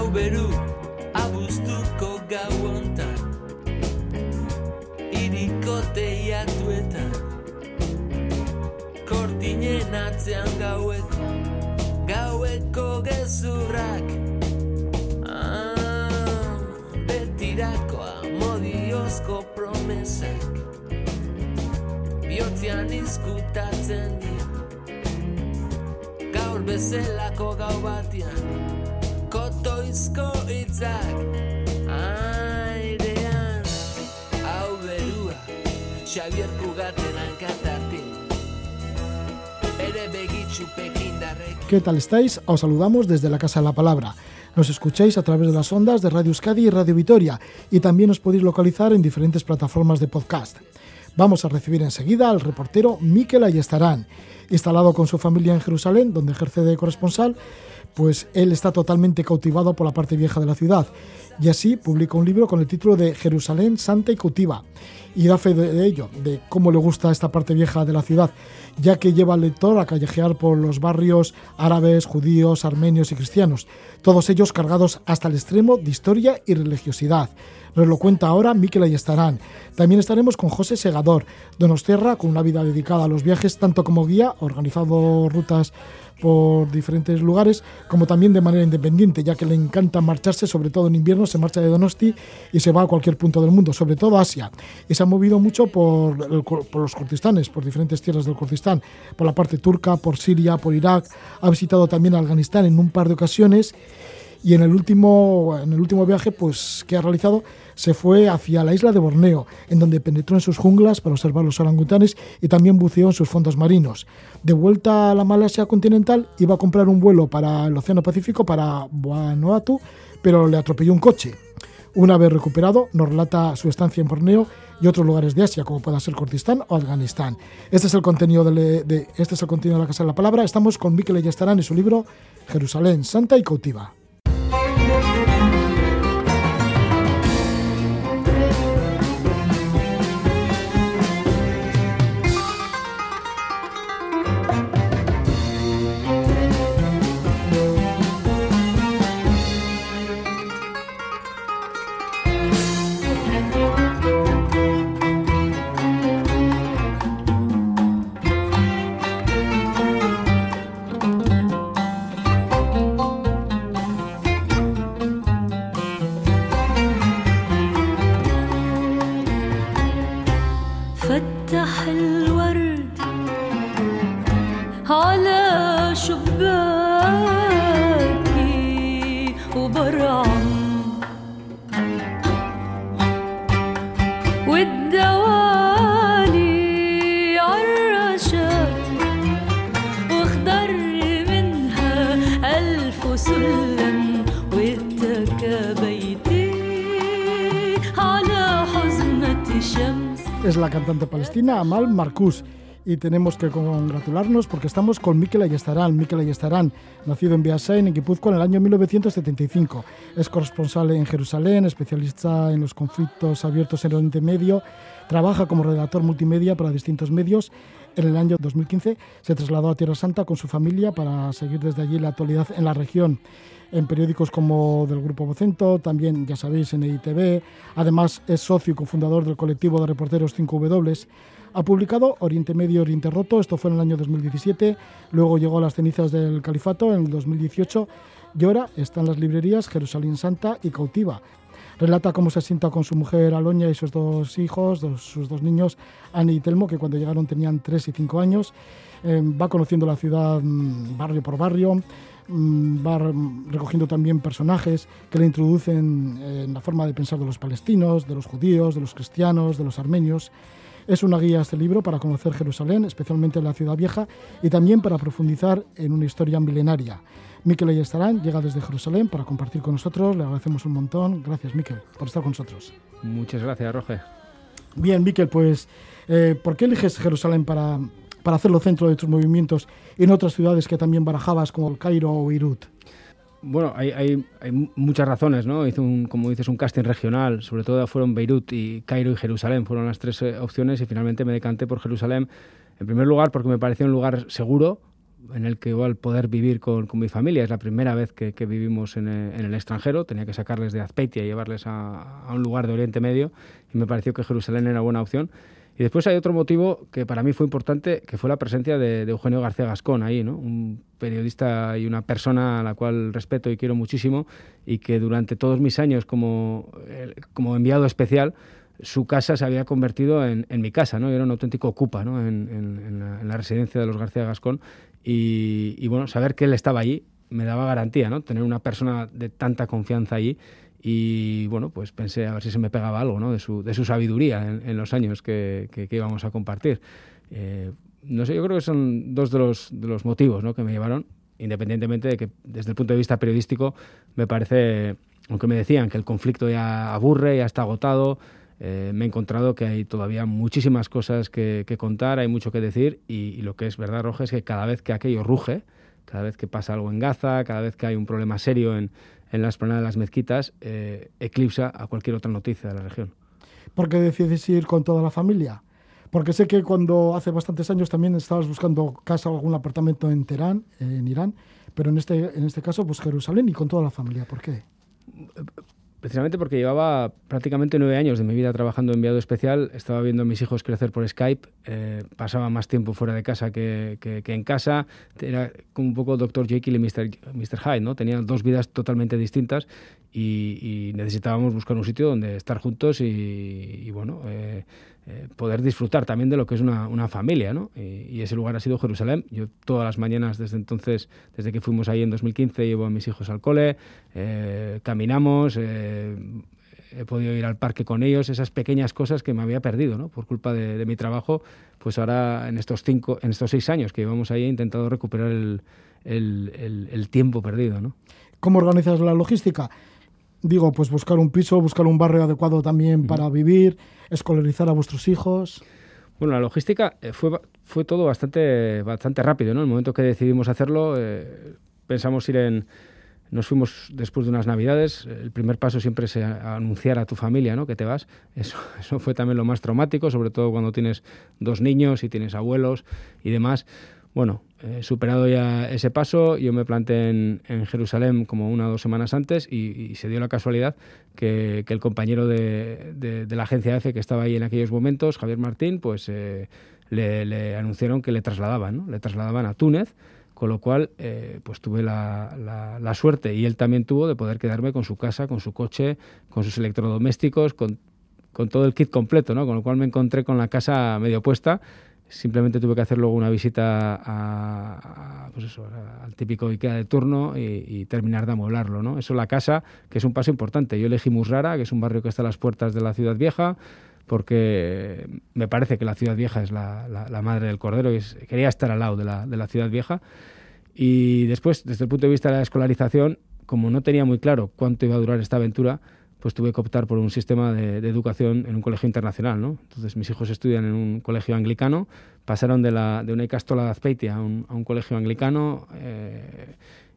Hau beru abuztuko gau ontan Iriko teiatuetan Kortinen atzean gaueko Gaueko gezurrak ah, Betirakoa modiozko promesak. Biotzean izkutatzen dira Gaur bezelako gau batian Kotoizko itzak Airean Hau berua pekindarrek ¿Qué tal estáis? Os saludamos desde la Casa de la Palabra. Nos escucháis a través de las ondas de Radio Euskadi y Radio Vitoria y también os podéis localizar en diferentes plataformas de podcast. Vamos a recibir enseguida al reportero Miquel Ayestarán, instalado con su familia en Jerusalén, donde ejerce de corresponsal, pues él está totalmente cautivado por la parte vieja de la ciudad y así publica un libro con el título de Jerusalén Santa y Cautiva y da fe de, ello, de cómo le gusta esta parte vieja de la ciudad, ya que lleva al lector a callejear por los barrios árabes, judíos, armenios y cristianos, todos ellos cargados hasta el extremo de historia y religiosidad. Nos lo cuenta ahora Miquel Ayestarán. También estaremos con José Segador, Donosterra, con una vida dedicada a los viajes, tanto como guía, organizado rutas por diferentes lugares, como también de manera independiente, ya que le encanta marcharse, sobre todo en invierno, se marcha de Donosti y se va a cualquier punto del mundo, sobre todo Asia. Y se ha movido mucho por, el- por los Kurdistanes, por diferentes tierras del Kurdistán, por la parte turca, por Siria, por Irak. Ha visitado también Afganistán en un par de ocasiones y en el último en el último viaje pues que ha realizado se fue hacia la isla de Borneo en donde penetró en sus junglas para observar los orangutanes y también buceó en sus fondos marinos de vuelta a la Malasia continental iba a comprar un vuelo para el Océano Pacífico para Vanuatu pero le atropelló un coche una vez recuperado, nos relata su estancia en Borneo y otros lugares de Asia, como pueda ser Kurdistán o Afganistán. Este es el contenido de, este es el contenido de la Casa de la Palabra. Estamos con Mikel Ayestarán y su libro Jerusalén, Santa y Cautiva. Es la cantante palestina Amal Marcus. Y tenemos que congratularnos porque estamos con Mikel Ayestarán. Mikel Ayestarán, nacido en Beasain, en Guipúzcoa, en el año 1975. Es corresponsal en Jerusalén, especialista en los conflictos abiertos en Oriente Medio. Trabaja como redactor multimedia para distintos medios. En el año 2015 se trasladó a Tierra Santa con su familia para seguir desde allí la actualidad en la región en periódicos como del Grupo Vocento, también, ya sabéis, en EITV. Además, es socio y cofundador del colectivo de reporteros 5W. Ha publicado Oriente Medio, Oriente Roto, esto fue en el año 2017. Luego llegó a las cenizas del Califato en el 2018 y ahora está las librerías Jerusalén Santa y Cautiva. Relata cómo se sienta con su mujer Aloña y sus dos hijos, sus dos niños, Ani y Telmo, que cuando llegaron tenían 3 y 5 años. Eh, va conociendo la ciudad mm, barrio por barrio, mm, va re- recogiendo también personajes que le introducen en la forma de pensar de los palestinos, de los judíos, de los cristianos, de los armenios. Es una guía este libro para conocer Jerusalén, especialmente la ciudad vieja, y también para profundizar en una historia milenaria. Miquel Ayestarán llega desde Jerusalén para compartir con nosotros. Le agradecemos un montón. Gracias, Miquel, por estar con nosotros. Muchas gracias, Roge. Bien, Miquel, pues, eh, ¿por qué eliges Jerusalén para, para hacerlo centro de tus movimientos en otras ciudades que también barajabas, como el Cairo o Beirut? Bueno, hay, hay, hay muchas razones, ¿no? Hice un, como dices, un casting regional, sobre todo fueron Beirut y Cairo y Jerusalén, fueron las tres eh, opciones y finalmente me decanté por Jerusalén. En primer lugar, porque me parecía un lugar seguro, en el que igual poder vivir con, con mi familia. Es la primera vez que, que vivimos en el, en el, extranjero. Tenía que sacarles de Azpeitia y llevarles a, a, un lugar de Oriente Medio y me pareció que Jerusalén era buena opción. Y después hay otro motivo que para mí fue importante, que fue la presencia de, de Eugenio García Gascón ahí, ¿no? un periodista y una persona a la cual respeto y quiero muchísimo y que durante todos mis años como, como enviado especial su casa se había convertido en, en mi casa, ¿no? Yo era un auténtico ocupa, ¿no? En, en, la, en, la, residencia de los García Gascón y, y, bueno, saber que él estaba allí me daba garantía, ¿no? Tener una persona de tanta confianza allí y bueno, pues pensé a ver si se me pegaba algo, ¿no? De su, de su sabiduría en, los años que, que, que, íbamos a compartir. Eh, no sé, yo creo que son dos de los, de los motivos, ¿no? Que me llevaron, independientemente de que desde el punto de vista periodístico me parece, aunque me decían que el conflicto ya aburre, ya está agotado, eh, me he encontrado que hay todavía muchísimas cosas que, que contar, hay mucho que decir y, y, lo que es verdad, Roja, es que cada vez que aquello ruge, cada vez que pasa algo en Gaza, cada vez que hay un problema serio en, en la de las mezquitas, eh, eclipsa a cualquier otra noticia de la región. ¿Por qué decides ir con toda la familia? Porque sé que cuando hace bastantes años también estabas buscando casa o algún apartamento en Teherán, en Irán, pero en este, en este caso, pues Jerusalén y con toda la familia. ¿Por qué? Precisamente porque llevaba prácticamente nueve años de mi vida trabajando en enviado especial, estaba viendo a mis hijos crecer por Skype, eh, pasaba más tiempo fuera de casa que, que, que, en casa, era como un poco Dr. Jekyll y Mr. Mr. Hyde, ¿no? Tenía dos vidas totalmente distintas y, y, necesitábamos buscar un sitio donde estar juntos y, y bueno, eh, eh, poder disfrutar también de lo que es una, una familia, ¿no? Y, ese lugar ha sido Jerusalén. Yo todas las mañanas desde entonces, desde que fuimos ahí en 2015, llevo a mis hijos al cole, eh, caminamos, eh, he podido ir al parque con ellos, esas pequeñas cosas que me había perdido, ¿no? Por culpa de, de mi trabajo, pues ahora en estos cinco, en estos seis años que llevamos ahí he intentado recuperar el, el, el, el tiempo perdido, ¿no? ¿Cómo organizas la logística? Digo, pues buscar un piso, buscar un barrio adecuado también para vivir, escolarizar a vuestros hijos. Bueno, la logística eh, fue, fue todo bastante, bastante rápido, ¿no? El momento que decidimos hacerlo, eh, pensamos ir en... Nos fuimos después de unas navidades. El primer paso siempre es anunciar a tu familia ¿no? que te vas. Eso, eso fue también lo más traumático, sobre todo cuando tienes dos niños y tienes abuelos y demás. Bueno, eh, superado ya ese paso, yo me planté en, en, Jerusalén como una o dos semanas antes y, y se dio la casualidad que, que el compañero de, de, de, la agencia EFE que estaba ahí en aquellos momentos, Javier Martín, pues eh, le, le, anunciaron que le trasladaban, ¿no? le trasladaban a Túnez, con lo cual eh, pues tuve la, la, la, suerte y él también tuvo de poder quedarme con su casa, con su coche, con sus electrodomésticos, con, con todo el kit completo, ¿no? con lo cual me encontré con la casa medio puesta simplemente tuve que hacer luego una visita a, pues eso, al típico IKEA de turno y, terminar de amueblarlo. ¿no? Eso la casa, que es un paso importante. Yo elegí Musrara, que es un barrio que está a las puertas de la ciudad vieja, porque me parece que la ciudad vieja es la madre del cordero y es, quería estar al lado de la, de la ciudad vieja. Y después, desde el punto de vista de la escolarización, como no tenía muy claro cuánto iba a durar esta aventura, pues tuve que optar por un sistema de, educación en un colegio internacional, ¿no? Entonces mis hijos estudian en un colegio anglicano, pasaron de una Icastola de Azpeitia a un, a un colegio anglicano eh,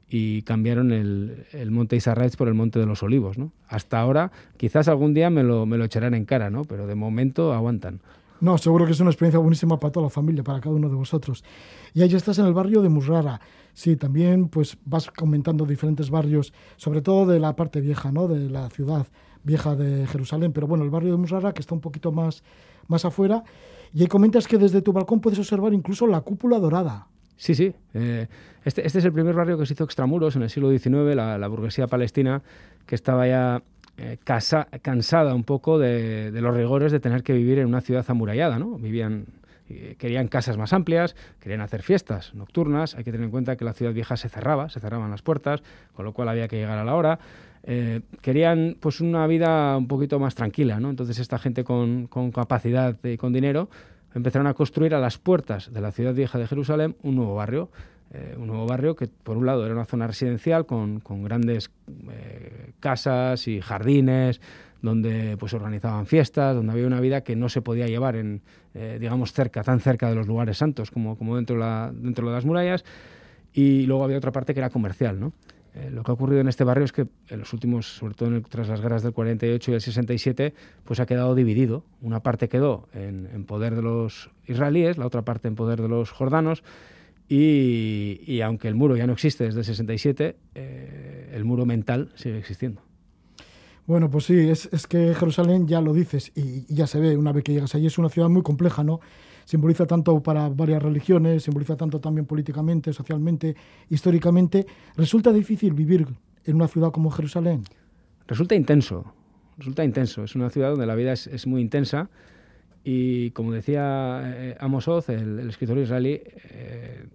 y cambiaron el, el Monte Isarraez por el Monte de los Olivos, ¿no? Hasta ahora, quizás algún día me lo, me lo echarán en cara, ¿no? Pero de momento aguantan. No, seguro que es una experiencia buenísima para toda la familia, para cada uno de vosotros. Y ahí estás en el barrio de Musrara. Sí, también pues vas comentando diferentes barrios, sobre todo de la parte vieja, ¿no? De la ciudad vieja de Jerusalén, pero bueno, el barrio de Musrara que está un poquito más más afuera y ahí comentas que desde tu balcón puedes observar incluso la cúpula dorada. Sí, sí. Eh, este, este, es el primer barrio que se hizo extramuros en el siglo XIX, la, la burguesía palestina, que estaba ya eh, cansada un poco de, de, los rigores de tener que vivir en una ciudad amurallada, ¿no? Vivían, eh, querían casas más amplias, querían hacer fiestas nocturnas. Hay que tener en cuenta que la ciudad vieja se cerraba, se cerraban las puertas, con lo cual había que llegar a la hora. Eh, querían pues una vida un poquito más tranquila, ¿no? Entonces esta gente con, con capacidad y con dinero empezaron a construir a las puertas de la ciudad vieja de Jerusalén un nuevo barrio eh, un nuevo barrio que por un lado era una zona residencial con, con grandes eh, casas y jardines donde pues organizaban fiestas, donde había una vida que no se podía llevar en, eh, digamos, cerca, tan cerca de los lugares santos como, como dentro, de la, dentro de las murallas, y luego había otra parte que era comercial, ¿no? Lo que ha ocurrido en este barrio es que en los últimos, sobre todo tras las guerras del 48 y el 67, pues ha quedado dividido. Una parte quedó en poder de los israelíes, la otra parte en poder de los jordanos, Y, y aunque el muro ya no existe desde el 67, eh, el muro mental sigue existiendo. Bueno, pues sí, es, es que Jerusalén, ya lo dices, y, y ya se ve una vez que llegas allí, es una ciudad muy compleja, ¿no? Simboliza tanto para varias religiones, simboliza tanto también políticamente, socialmente, históricamente. ¿Resulta difícil vivir en una ciudad como Jerusalén? Resulta intenso, resulta intenso. Es una ciudad donde la vida es, es muy intensa y, como decía eh, Amos Oz, el, el escritor israelí, eh,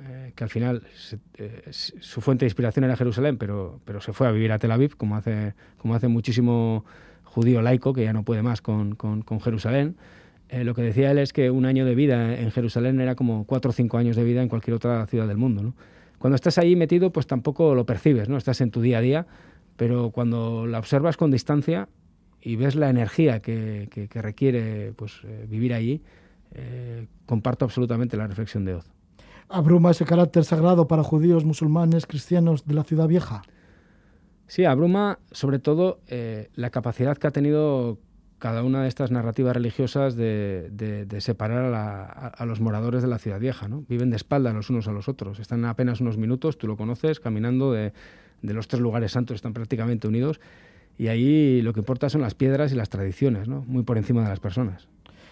eh, que al final se- eh, su fuente de inspiración era Jerusalén, pero, pero se fue a vivir a Tel Aviv, como hace, como hace muchísimo judío laico que ya no puede más con, con- con Jerusalén. Eh, lo que decía él es que un año de vida en Jerusalén era como cuatro o cinco años de vida en cualquier otra ciudad del mundo. ¿no? Cuando estás ahí metido, pues tampoco lo percibes, ¿no? Estás en tu día a día, pero cuando la observas con distancia y ves la energía que, que- que requiere pues, eh, vivir allí, eh, comparto absolutamente la reflexión de Oz. ¿Abruma ese carácter sagrado para judíos, musulmanes, cristianos de la ciudad vieja? Sí, abruma sobre todo eh, la capacidad que ha tenido cada una de estas narrativas religiosas de, de- de separar a, la- a- a los moradores de la ciudad vieja. ¿no? Viven de espaldas los unos a los otros. Están apenas unos minutos, tú lo conoces, caminando de, de los tres lugares santos, están prácticamente unidos. Y ahí lo que importa son las piedras y las tradiciones, ¿no? muy por encima de las personas.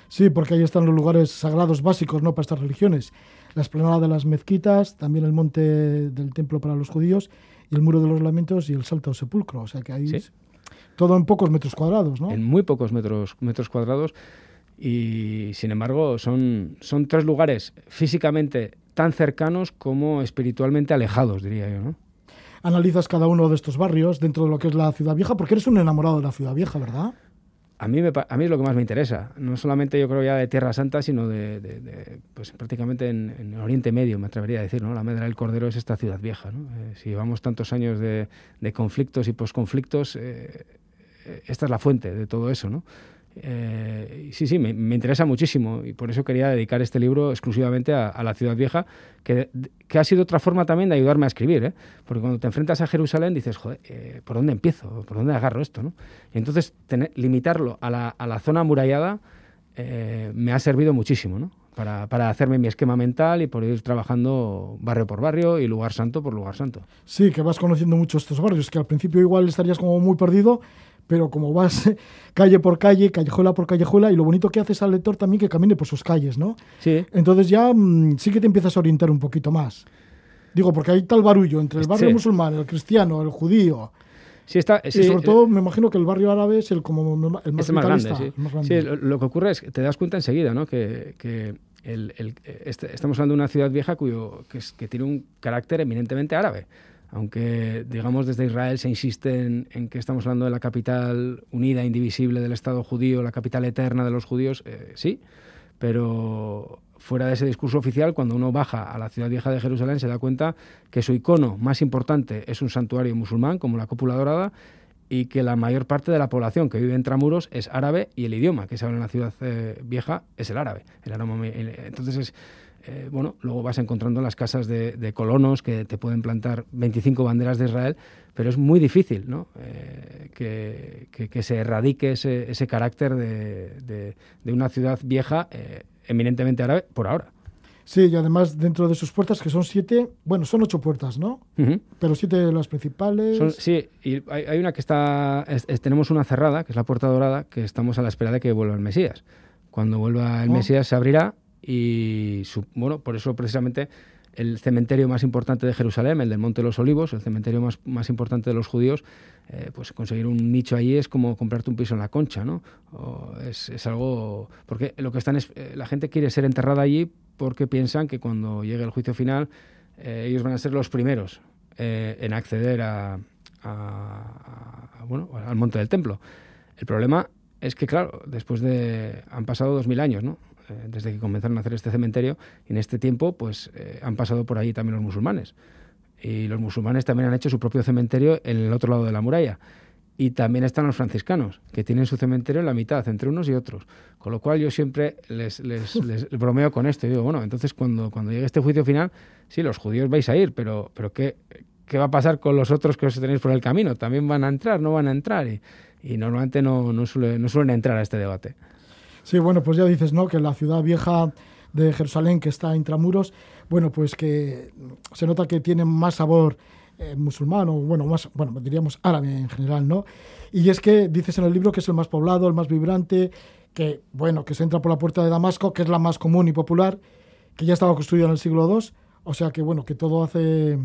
Sí, porque ahí están los lugares sagrados básicos ¿no? para estas religiones. La esplanada de las mezquitas, también el monte del templo para los judíos, y el muro de los lamentos y el salto al sepulcro. O sea que ahí Sí. es todo en pocos metros cuadrados, ¿no? en muy pocos metros, metros cuadrados y sin embargo son, son tres lugares físicamente tan cercanos como espiritualmente alejados, diría yo. ¿no? Analizas cada uno de estos barrios dentro de lo que es la ciudad vieja, porque eres un enamorado de la ciudad vieja, ¿verdad? A mí, me, a mí es lo que más me interesa, no solamente yo creo ya de Tierra Santa, sino de, pues prácticamente en, en Oriente Medio, me atrevería a decir, ¿no? La Medra del Cordero es esta ciudad vieja, ¿no? Eh, si llevamos tantos años de, de conflictos y posconflictos, eh, eh, esta es la fuente de todo eso, ¿no? Eh, sí, sí, me, me interesa muchísimo y por eso quería dedicar este libro exclusivamente a, a la ciudad vieja, que, que ha sido otra forma también de ayudarme a escribir, ¿eh? porque cuando te enfrentas a Jerusalén dices, joder, eh, ¿por dónde empiezo? ¿Por dónde agarro esto? ¿no? Y entonces tener- limitarlo a la, a la zona amurallada eh, me ha servido muchísimo, ¿no? Para, para hacerme mi esquema mental y por ir trabajando barrio por barrio y lugar santo por lugar santo. Sí, que vas conociendo mucho estos barrios, que al principio igual estarías como muy perdido, pero como vas calle por calle, callejuela por callejuela, y lo bonito que haces al lector también que camine por sus calles, ¿no? Sí, Entonces ya mm, sí que te empiezas a orientar un poquito más. Digo, porque hay tal barullo entre el barrio Sí. musulmán, el cristiano, el judío, sí está... sí, y sobre eh, todo me imagino que el barrio árabe es el, como el más, es el más grande, sí. el más grande. Sí, lo, lo que ocurre es que te das cuenta enseguida, ¿no? Que, que el- el- este- estamos hablando de una ciudad vieja cuyo, que, es- que tiene un carácter eminentemente árabe. Aunque, digamos, desde Israel se insiste en, que estamos hablando de la capital unida, indivisible del Estado judío, la capital eterna de los judíos, eh, sí, pero fuera de ese discurso oficial, cuando uno baja a la ciudad vieja de Jerusalén, se da cuenta que su icono más importante es un santuario musulmán, como la cúpula dorada, y que la mayor parte de la población que vive en Tramuros es árabe y el idioma que se habla en la ciudad eh, vieja es el árabe. El árabe entonces, es, eh, bueno, luego vas encontrando en las casas de, de colonos que te pueden plantar 25 banderas de Israel, pero es muy difícil ¿no? Eh, que, que- que se erradique ese, ese carácter de, de- de una ciudad vieja eh, eminentemente árabe por ahora. Sí, y además dentro de sus puertas, que son siete, bueno, son ocho puertas, ¿no? Pero siete de las principales. Son- sí, y hay, hay una que está, es- es- tenemos una cerrada, que es la puerta dorada, que estamos a la espera de que vuelva el Mesías. Cuando vuelva el Oh. Mesías se abrirá y, su- bueno, por eso precisamente el cementerio más importante de Jerusalén, el del Monte de los Olivos, el cementerio más, más importante de los judíos, eh, pues conseguir un nicho allí es como comprarte un piso en la concha, ¿no? Es, es algo... Porque lo que están es... eh, la gente quiere ser enterrada allí porque piensan que cuando llegue el juicio final eh, ellos van a ser los primeros en acceder a- bueno, al monte del templo. El problema es que, claro, después de... han pasado dos mil años, ¿no? Eh, desde que comenzaron a hacer este cementerio, y en este tiempo, pues, eh, han pasado por allí también los musulmanes. Y los musulmanes también han hecho su propio cementerio en el otro lado de la muralla. Y también están los franciscanos, que tienen su cementerio en la mitad, entre unos y otros. Con lo cual yo siempre les, les- les bromeo con esto. Y digo, bueno, entonces cuando, cuando llegue este juicio final, sí, los judíos vais a ir, pero, pero ¿qué, ¿qué va a pasar con los otros que os tenéis por el camino? ¿También van a entrar? ¿No van a entrar? Y, y normalmente no, no, suele- no suelen entrar a este debate. Sí, bueno, pues ya dices, ¿no? Que la ciudad vieja de Jerusalén que está intramuros, bueno, pues que se nota que tiene más sabor eh, musulmán o bueno, más, bueno, diríamos árabe en general, ¿no? Y es que dices en el libro que es el más poblado, el más vibrante, que bueno, que se entra por la puerta de Damasco, que es la más común y popular, que ya estaba construida en el siglo II, o sea que bueno, que todo hace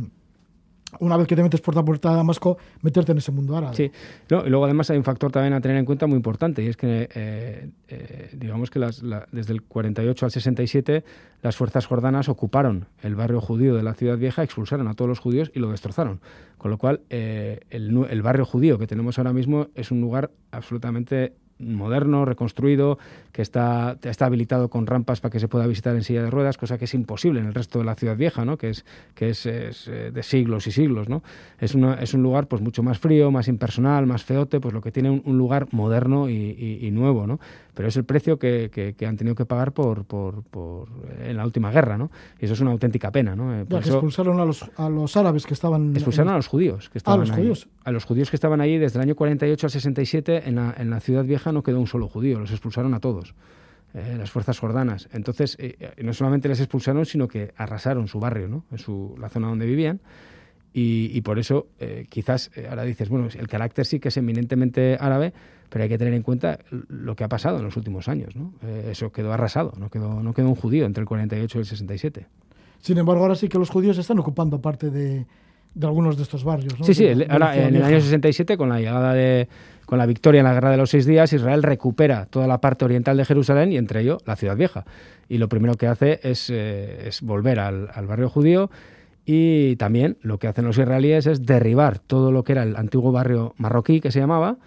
una vez que te metes por la puerta de Damasco, meterte en ese mundo árabe. Sí, no, y luego además hay un factor también a tener en cuenta muy importante, y es que, eh, eh, digamos que las, la- desde el 48 al 67, las fuerzas jordanas ocuparon el barrio judío de la ciudad vieja, expulsaron a todos los judíos y lo destrozaron. Con lo cual, eh, el barrio judío que tenemos ahora mismo es un lugar absolutamente moderno, reconstruido, que está, está habilitado con rampas para que se pueda visitar en silla de ruedas, cosa que es imposible en el resto de la ciudad vieja, ¿no? que es, que es, es, eh, de siglos y siglos. ¿no? Es, una- es un lugar pues, mucho más frío, más impersonal, más feote, pues lo que tiene un, un lugar moderno y, y- y nuevo. ¿no? Pero es el precio que, que- que han tenido que pagar por, por, por- en la última guerra. ¿no? Y eso es una auténtica pena. ¿no? Eh, por eso- expulsaron a los, a los árabes que estaban... Expulsaron a los judíos que estaban los ahí. judíos. A los judíos que estaban ahí desde el año 48 al 67 en la, en la ciudad vieja no quedó un solo judío, los expulsaron a todos. eh, las fuerzas jordanas. Entonces, eh, eh, no solamente les expulsaron, sino que arrasaron su barrio, ¿no? En su, la zona donde vivían. Y, y por eso, eh, quizás, ahora dices, bueno, el carácter sí que es eminentemente árabe, pero hay que tener en cuenta lo que ha pasado en los últimos años, ¿no? Eso quedó arrasado, no quedó, no quedó un judío entre el 48 y el 67. Sin embargo, ahora sí que los judíos están ocupando parte de, de algunos de estos barrios. ¿no? Sí, sí, el- ahora en el año 67, con la llegada de, con la victoria en la Guerra de los Seis Días, Israel recupera toda la parte oriental de Jerusalén y entre ello la ciudad vieja. Y lo primero que hace es, eh, volver al, al barrio judío y también lo que hacen los israelíes es derribar todo lo que era el antiguo barrio marroquí que se llamaba,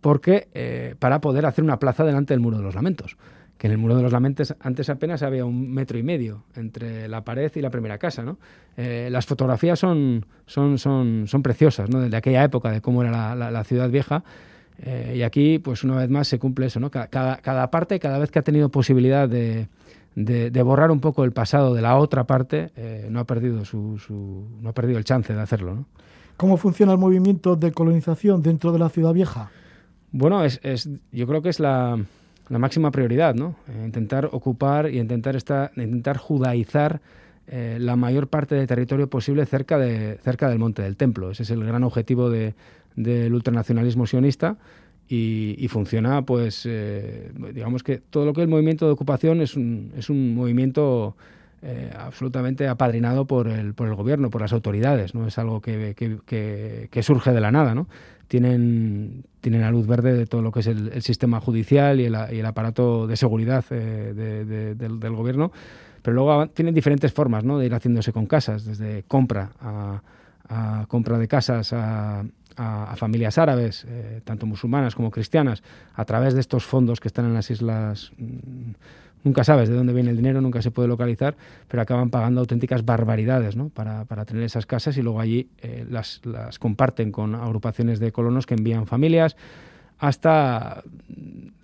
porque eh, para poder hacer una plaza delante del muro de los lamentos. Que en el muro de los lamentos antes apenas había un metro y medio entre la pared y la primera casa. ¿no? Eh, las fotografías son, son, son, son preciosas, ¿no? de aquella época, de cómo era la, la- la ciudad vieja. Eh, y aquí, pues una vez más, se cumple eso. ¿no? Ca- Cada, cada parte, cada vez que ha tenido posibilidad de, de- de borrar un poco el pasado de la otra parte, eh, no, ha perdido su, su- no ha perdido el chance de hacerlo. ¿no? ¿Cómo funciona el movimiento de colonización dentro de la ciudad vieja? Bueno, es, es- yo creo que es la, la máxima prioridad, ¿no? Eh, intentar ocupar y intentar, esta, intentar judaizar eh, la mayor parte de territorio posible cerca, de, cerca del Monte del Templo. Ese es el gran objetivo de- del ultranacionalismo sionista y, y funciona, pues, eh, digamos que todo lo que es el movimiento de ocupación es un, es un movimiento eh, absolutamente apadrinado por el, por el gobierno, por las autoridades, no es algo que, que- que- que surge de la nada, ¿no? Tienen, tienen la luz verde de todo lo que es el, el sistema judicial y el, y el aparato de seguridad eh, de- de- del, del gobierno, pero luego tienen diferentes formas ¿no? de ir haciéndose con casas, desde compra a, a compra de casas a, a- a familias árabes, eh, tanto musulmanas como cristianas, a través de estos fondos que están en las islas. mm, Nunca sabes de dónde viene el dinero, nunca se puede localizar, pero acaban pagando auténticas barbaridades ¿no? para, para tener esas casas y luego allí eh, las, las comparten con agrupaciones de colonos que envían familias hasta,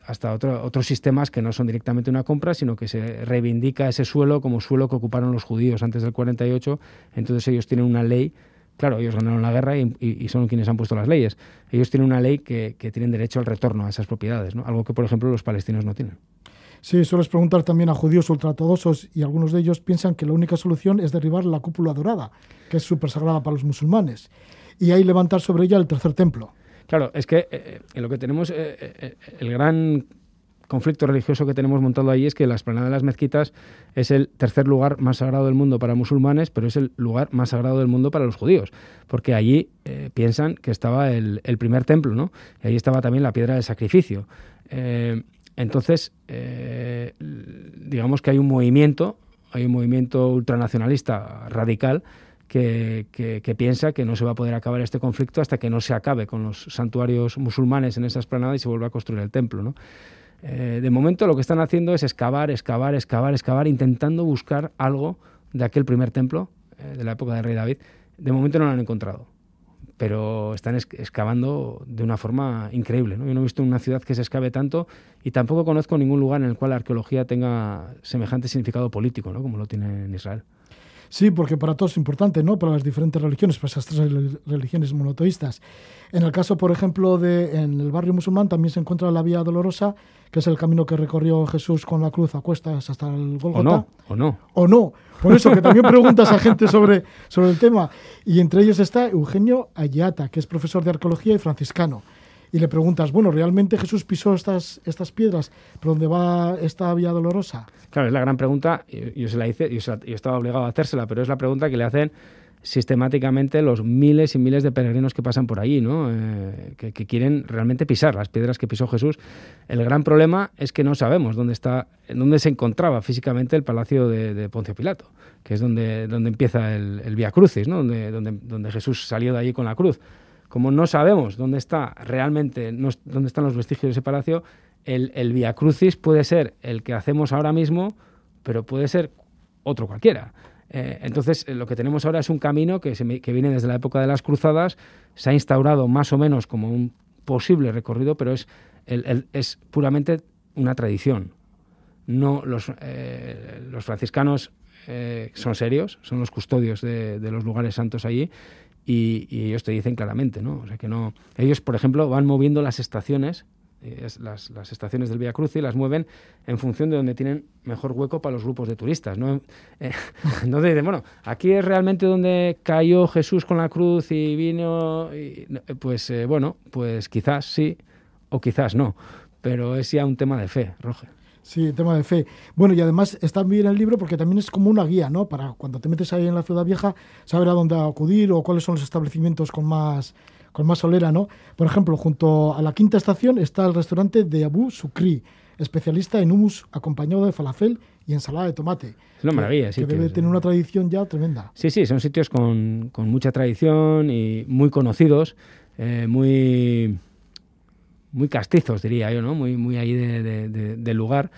hasta otro- otros sistemas que no son directamente una compra, sino que se reivindica ese suelo como suelo que ocuparon los judíos antes del 48. Entonces ellos tienen una ley, claro, ellos ganaron la guerra y, y- y son quienes han puesto las leyes. Ellos tienen una ley que, que tienen derecho al retorno a esas propiedades, ¿no? algo que, por ejemplo, los palestinos no tienen. Sí, sueles preguntar también a judíos ultraortodoxos y algunos de ellos piensan que la única solución es derribar la cúpula dorada, que es súper sagrada para los musulmanes, y ahí levantar sobre ella el tercer templo. Claro, es que eh, eh, lo que tenemos, eh, el gran conflicto religioso que tenemos montado ahí es que la esplanada de las mezquitas es el tercer lugar más sagrado del mundo para musulmanes, pero es el lugar más sagrado del mundo para los judíos, porque allí piensan que estaba el, primer templo, ¿no? Y ahí estaba también la piedra del sacrificio. Entonces, eh, digamos que hay un movimiento, hay un movimiento ultranacionalista radical que, piensa que no se va a poder acabar este conflicto hasta que no se acabe con los santuarios musulmanes en esa esplanada y se vuelva a construir el templo. Eh, de momento lo que están haciendo es excavar, excavar, excavar, excavar, intentando buscar algo de aquel primer templo eh, de la época del rey David. De momento no lo han encontrado, pero están ex- excavando de una forma increíble. ¿no? Yo no he visto una ciudad que se excave tanto y tampoco conozco ningún lugar en el cual la arqueología tenga semejante significado político, ¿no? como lo tiene en Israel. Sí, porque para todos es importante, ¿no? Para las diferentes religiones, para esas tres rel- religiones monoteístas. En el caso, por ejemplo, de en el barrio musulmán también se encuentra la Vía Dolorosa, que es el camino que recorrió Jesús con la cruz a cuestas hasta el Gólgota. O no, o no. o no. Por eso que también preguntas a gente sobre, sobre el tema. Y entre ellos está Eugenio Ayata, que es profesor de arqueología y franciscano. Y le preguntas, bueno, ¿realmente Jesús pisó estas, estas piedras por donde va esta vía dolorosa? Claro, es la gran pregunta, y yo se la hice, yo, se la- yo estaba obligado a hacérsela, pero es la pregunta que le hacen sistemáticamente los miles y miles de peregrinos que pasan por allí, ¿no? Eh, que, quieren realmente pisar las piedras que pisó Jesús. El gran problema es que no sabemos dónde está, dónde se encontraba físicamente el palacio de, Poncio Pilato, que es donde, donde empieza el, el Via Crucis, ¿no? Donde, donde, Jesús salió de allí con la cruz. Como no sabemos dónde está realmente, no dónde están los vestigios de ese palacio, el, el Via Crucis puede ser el que hacemos ahora mismo, pero puede ser otro cualquiera. Eh, entonces, eh, lo que tenemos ahora es un camino que, viene desde la época de las cruzadas, se ha instaurado más o menos como un posible recorrido, pero es, el- es puramente una tradición. No, los, eh, los franciscanos son serios, son los custodios de, los lugares santos allí y, y ellos te dicen claramente, ¿no? O sea que no. Ellos, por ejemplo, van moviendo las estaciones, es- las, las estaciones del Via Crucis las mueven en función de donde tienen mejor hueco para los grupos de turistas, ¿no? Eh, entonces bueno, aquí es realmente donde cayó Jesús con la cruz y vino, y, no, eh, pues eh, bueno, pues quizás sí o quizás no, pero es ya un tema de fe, Roger. Sí, tema de fe. Bueno, y además está bien el libro porque también es como una guía, ¿no? Para cuando te metes ahí en la ciudad vieja, saber a dónde acudir o cuáles son los establecimientos con más con más solera, ¿no? Por ejemplo, junto a la quinta estación está el restaurante de Abu Sukri, especialista en hummus acompañado de falafel y ensalada de tomate. Es una que- maravilla, Que sitios, debe tener una tradición ya tremenda. Sí, sí, son sitios con, con mucha tradición y muy conocidos, eh, muy, muy castizos, diría yo, ¿no? Muy, muy ahí de, de- lugar.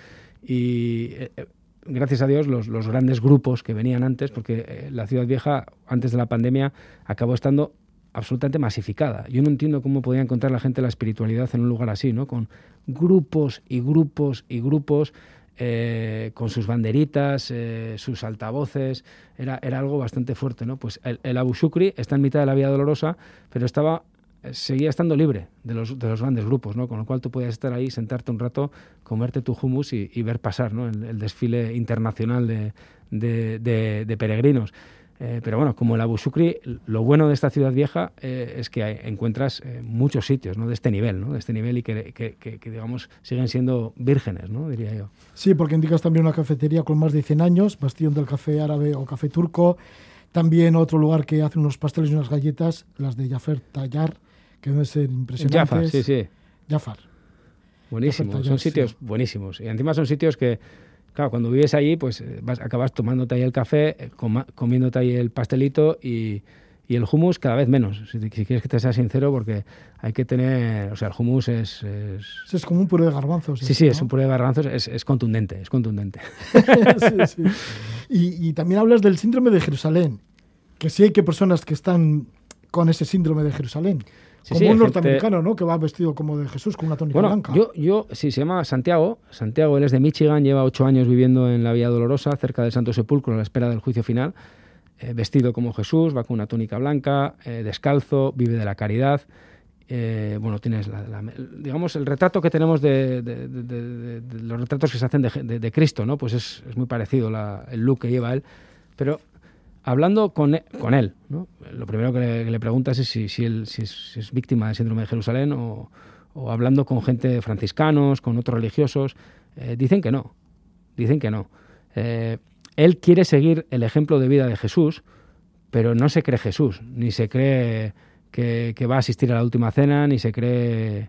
Y eh, eh, gracias a Dios, los, los grandes grupos que venían antes, porque eh, la ciudad vieja, antes de la pandemia, acabó estando absolutamente masificada. Yo no entiendo cómo podía encontrar la gente la espiritualidad en un lugar así, ¿no? Con grupos y grupos y grupos, eh, con sus banderitas, eh, sus altavoces, era, algo bastante fuerte, ¿no? Pues el, Abu Shukri está en mitad de la Vía Dolorosa, pero estaba eh, seguía estando libre de los, de los grandes grupos, ¿no? Con lo cual tú podías estar ahí, sentarte un rato, comerte tu hummus y, ver pasar, ¿no? El, desfile internacional de- de peregrinos. Eh, pero bueno, como el Abu Shukri, lo bueno de esta ciudad vieja eh, es que hay- encuentras eh, muchos sitios ¿no? de este nivel, ¿no? de este nivel y que, que- que- que, digamos siguen siendo vírgenes, ¿no? diría yo. Sí, porque indicas también una cafetería con más de 100 años, bastión del café árabe o café turco. También otro lugar que hace unos pasteles y unas galletas, las de Jafar Tayar, que deben ser impresionantes. Jaffa, sí, sí. Jafar. Buenísimo, son sitios sí. buenísimos. Y encima son sitios que, claro, cuando vives allí, pues eh, vas, acabas tomándote ahí el café, eh, coma- comiéndote ahí el pastelito y, y el hummus cada vez menos, si, si quieres que te sea sincero, porque hay que tener, o sea, el hummus es... es- es como un puré de garbanzos. sí, eso, sí, es ¿no? un puré de garbanzos, es, es contundente, es contundente. Sí, sí. Y, y también hablas del síndrome de Jerusalén, que sí hay que personas que están con ese síndrome de Jerusalén. Sí, como sí, un gente- norteamericano, ¿no? Que va vestido como de Jesús, con una Bueno, blanca. yo, yo, sí, se llama Santiago. Santiago, él es de Michigan, lleva ocho años viviendo en la Vía Dolorosa, cerca del Santo Sepulcro, a la espera del juicio final. Eh, vestido como Jesús, va con una túnica blanca, eh, descalzo, vive de la caridad. Eh, bueno, tienes, la- la- digamos, el retrato que tenemos de, de- de- de- de los retratos que se hacen de Cristo, ¿no? Pues es, es muy parecido la- el look que lleva él. Pero hablando con él, con él ¿no? lo primero que le, preguntas es si, él, si es, víctima del síndrome de Jerusalén o, hablando con gente franciscanos, con otros religiosos, eh, dicen que no, dicen que no. Eh, él quiere seguir el ejemplo de vida de Jesús, pero no se cree Jesús, ni se cree que, que va a asistir a la última cena, ni se cree...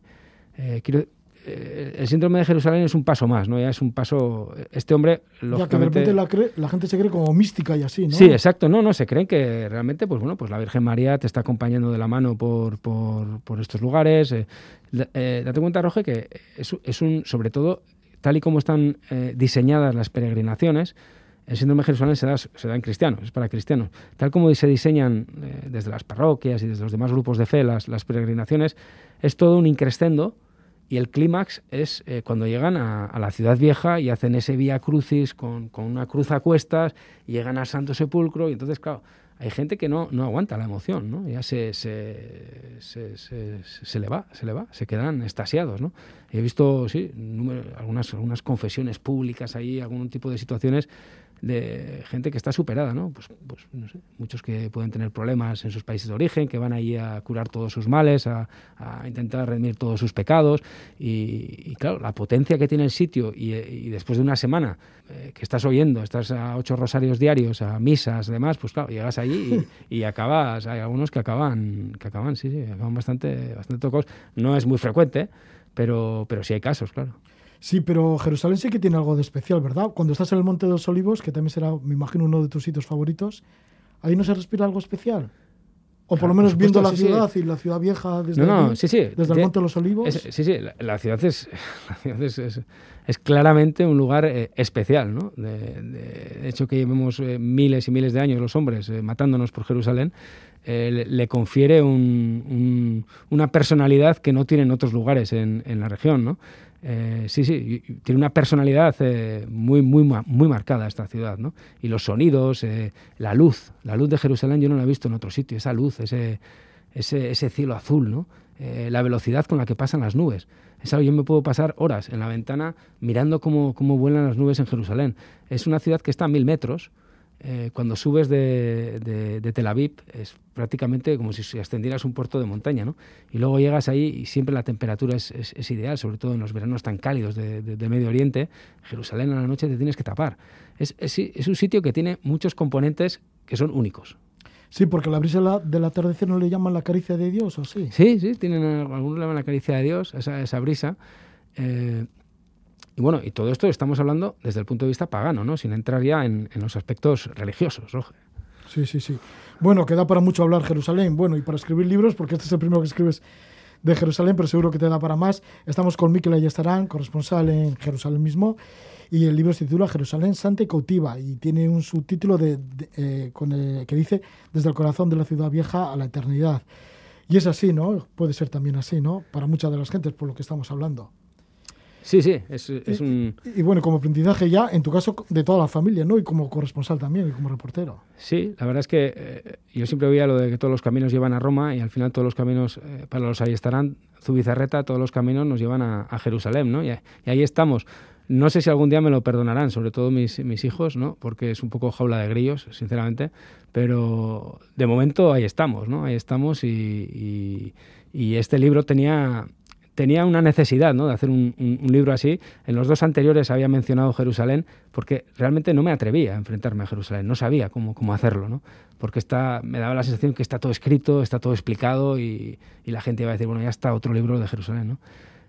eh, quiero- eh, el síndrome de Jerusalén es un paso más, ¿no? Ya es un paso... Este hombre, ya que de repente la, cree- la gente se cree como mística y así, ¿no? Sí, exacto. No, no, se creen que realmente, pues bueno, pues la Virgen María te está acompañando de la mano por, por, por estos lugares. Eh, eh, date cuenta, Roge, que es, es un, sobre todo, tal y como están diseñadas las peregrinaciones, el síndrome de Jerusalén se da, se da en cristianos, es para cristianos. Tal como se diseñan eh, desde las parroquias y desde los demás grupos de fe las, las peregrinaciones, es todo un increscendo y el clímax es eh, cuando llegan a, a la ciudad vieja y hacen ese vía crucis con, con una cruz a cuestas, y llegan al Santo Sepulcro y entonces, claro, hay gente que no, no aguanta la emoción, ¿no? Ya se, se, se, se- le va, se le va, se quedan estasiados, ¿no? He visto, sí, número- algunas, algunas confesiones públicas ahí, algún tipo de situaciones de gente que está superada, ¿no? Pues, pues no sé, muchos que pueden tener problemas en sus países de origen, que van ahí a curar todos sus males, a, a intentar redimir todos sus pecados. Y, y claro, la potencia que tiene el sitio y, y después de una semana eh, que estás oyendo, estás a ocho rosarios diarios, a misas, demás, pues claro, llegas allí y, y acabas, hay algunos que acaban, que acaban, sí, sí, acaban bastante, bastante tocados. No es muy frecuente, pero, pero sí hay casos, claro. Sí, pero Jerusalén sí que tiene algo de especial, ¿verdad? Cuando estás en el Monte de los Olivos, que también será, me imagino, uno de tus sitios favoritos, ahí no se respira algo especial. O por Claro, lo por menos viendo supuesto, la sí, sí. ciudad y la ciudad vieja desde, No, no, sí, sí. desde el Monte de los Olivos. Es- sí, sí, la, la ciudad es, la ciudad es, es- es claramente un lugar eh, especial, ¿no? De, de- hecho, que llevemos eh, miles y miles de años los hombres eh, matándonos por Jerusalén, le, le confiere un- un- una personalidad que no tienen otros lugares en, en la región, ¿no? Eh, sí, sí, tiene una personalidad eh, muy, muy, muy marcada esta ciudad, ¿no? Y los sonidos, eh, la luz, la luz de Jerusalén yo no la he visto en otro sitio, esa luz, ese, ese, ese cielo azul, ¿no? La velocidad con la que pasan las nubes. Es algo, yo me puedo pasar horas en la ventana mirando cómo, cómo vuelan las nubes en Jerusalén. Es una ciudad que está a mil metros. Eh, cuando subes de, de- de Tel Aviv es prácticamente como si ascendieras un puerto de montaña, ¿no? Y luego llegas ahí y siempre la temperatura es, es- es ideal, sobre todo en los veranos tan cálidos de- de- Medio Oriente. Jerusalén a la noche te tienes que tapar. Es, es- un sitio que tiene muchos componentes que son únicos. Sí, porque la brisa del atardecer no le llaman la caricia de Dios, ¿o sí? Sí, sí, tienen algunos le llaman la caricia de Dios, esa, esa brisa. Eh, y bueno, y todo esto estamos hablando desde el punto de vista pagano, ¿no? Sin entrar ya en, los aspectos religiosos, ojo. Sí, sí, sí. Bueno, que da para mucho hablar Jerusalén. Bueno, y para escribir libros, porque este es el primero que escribes de Jerusalén, pero seguro que te da para más. Estamos con Miquel Ayestarán, corresponsal en Jerusalén mismo, y el libro se titula Jerusalén Santa y Cautiva, y tiene un subtítulo de, eh, con el- que dice Desde el corazón de la ciudad vieja a la eternidad. Y es así, ¿no? Puede ser también así, ¿no? Para muchas de las gentes, por lo que estamos hablando. Sí, sí, es, es un... Y bueno, como aprendizaje ya, en tu caso, de toda la familia, ¿no? Y como corresponsal también, y como reportero. Sí, la verdad es que eh, yo siempre oía lo de que todos los caminos llevan a Roma y al final todos los caminos, eh, para los ahí estarán, Zubizarreta, todos los caminos nos llevan a, a Jerusalén, ¿no? Y, y ahí estamos. No sé si algún día me lo perdonarán, sobre todo mis, mis hijos, ¿no? Porque es un poco jaula de grillos, sinceramente. Pero de momento ahí estamos, ¿no? Ahí estamos y, y- y este libro tenía, tenía una necesidad ¿no? de hacer un, libro así. En los dos anteriores había mencionado Jerusalén porque realmente no me atrevía a enfrentarme a Jerusalén, no sabía cómo, cómo hacerlo, ¿no? porque está, me daba la sensación que está todo escrito, está todo explicado y, y la gente iba a decir, bueno, ya está otro libro de Jerusalén. ¿no?